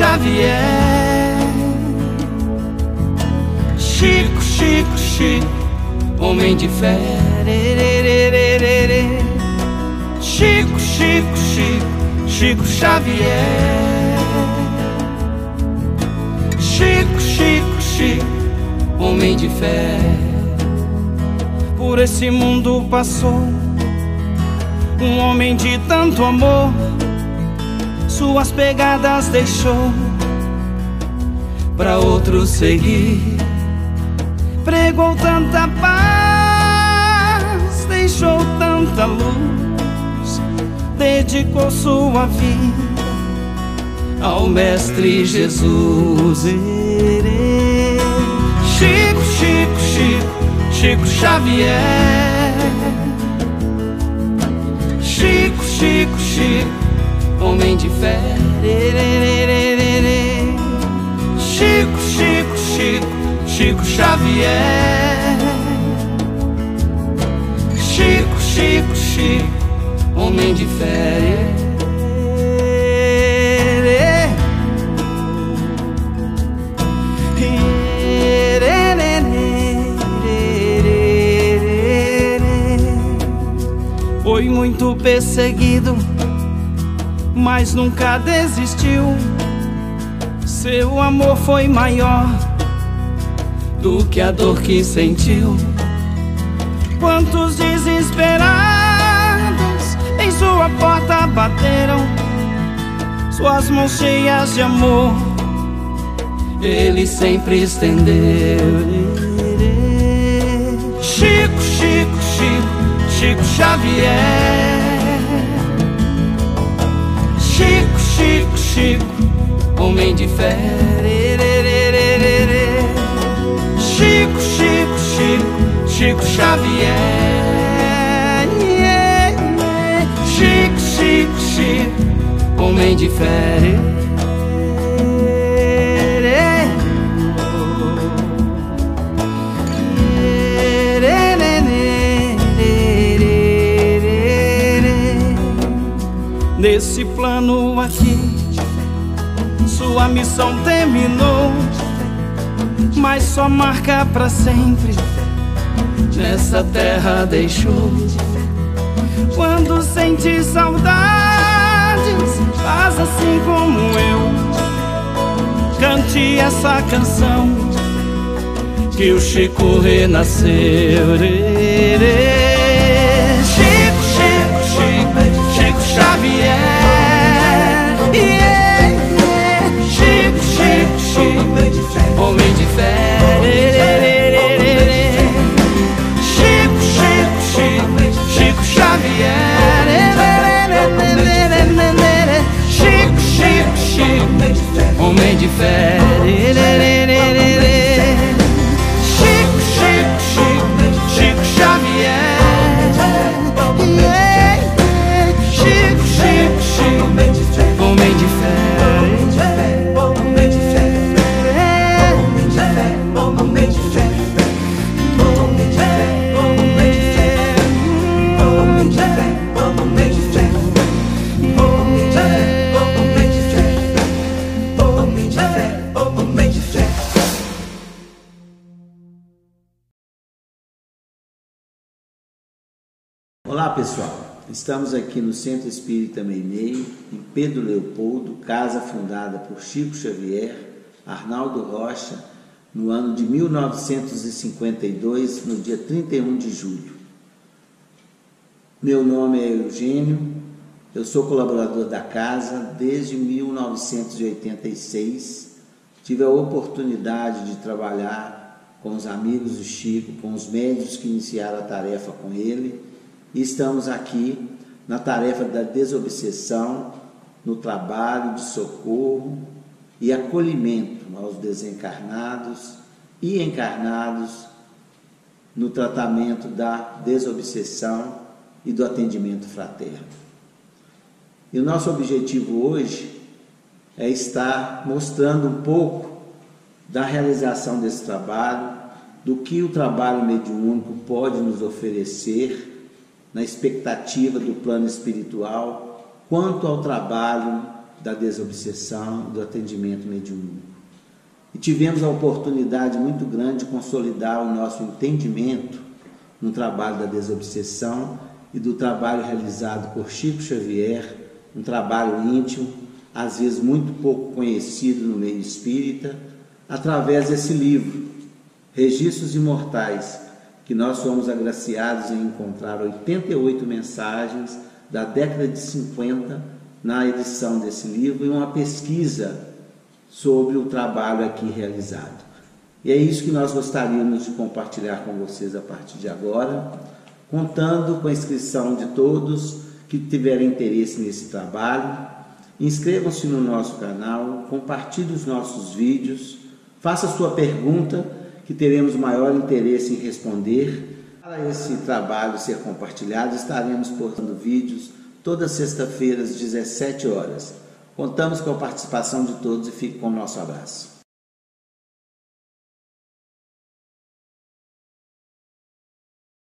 Xavier. Chico, Chico, Chico, homem de fé. Chico, Chico, Chico, Chico Xavier. Chico, Chico, Chico, homem de fé. Por esse mundo passou um homem de tanto amor, suas pegadas deixou para outros seguir. Pregou tanta paz, deixou tanta luz, dedicou sua vida ao Mestre Jesus. Chico, Chico, Chico, Chico Xavier. Chico, Chico, Chico, homem de fé. Chico, Chico, Chico, Chico Xavier. Chico, Chico, Chico, homem de fé. Foi muito perseguido, mas nunca desistiu. Seu amor foi maior do que a dor que sentiu. Quantos desesperados em sua porta bateram, suas mãos cheias de amor, ele sempre estendeu. Chico, Chico, Chico. Chico Xavier. Chico, homem de fé. Chico, Chico, Chico, Chico Xavier. Chico, Chico, Chico, homem de fé. Nesse plano aqui, sua missão terminou, mas só marca pra sempre. Nessa terra deixou. Quando sente saudades, faz assim como eu. Cante essa canção que o Chico renasceu. Olá pessoal, estamos aqui no Centro Espírita Meimei, em Pedro Leopoldo, casa fundada por Chico Xavier, Arnaldo Rocha, no ano de 1952, no dia 31 de julho. Meu nome é Eugênio, eu sou colaborador da casa desde 1986. Tive a oportunidade de trabalhar com os amigos do Chico, com os médicos que iniciaram a tarefa com ele e estamos aqui na tarefa da desobsessão, no trabalho de socorro e acolhimento aos desencarnados e encarnados no tratamento da desobsessão e do atendimento fraterno. E o nosso objetivo hoje é estar mostrando um pouco da realização desse trabalho, do que o trabalho mediúnico pode nos oferecer na expectativa do plano espiritual, quanto ao trabalho da desobsessão, do atendimento mediúnico. E tivemos a oportunidade muito grande de consolidar o nosso entendimento no trabalho da desobsessão e do trabalho realizado por Chico Xavier, um trabalho íntimo, às vezes muito pouco conhecido no meio espírita, através desse livro, Registros Imortais, que nós somos agraciados em encontrar 88 mensagens da década de 50 na edição desse livro e uma pesquisa sobre o trabalho aqui realizado. E é isso que nós gostaríamos de compartilhar com vocês a partir de agora, contando com a inscrição de todos que tiverem interesse nesse trabalho. Inscrevam-se no nosso canal, compartilhe os nossos vídeos, faça sua pergunta que teremos maior interesse em responder. Para esse trabalho ser compartilhado, estaremos postando vídeos todas sexta-feiras, às 17 horas. Contamos com a participação de todos e fique com o nosso abraço.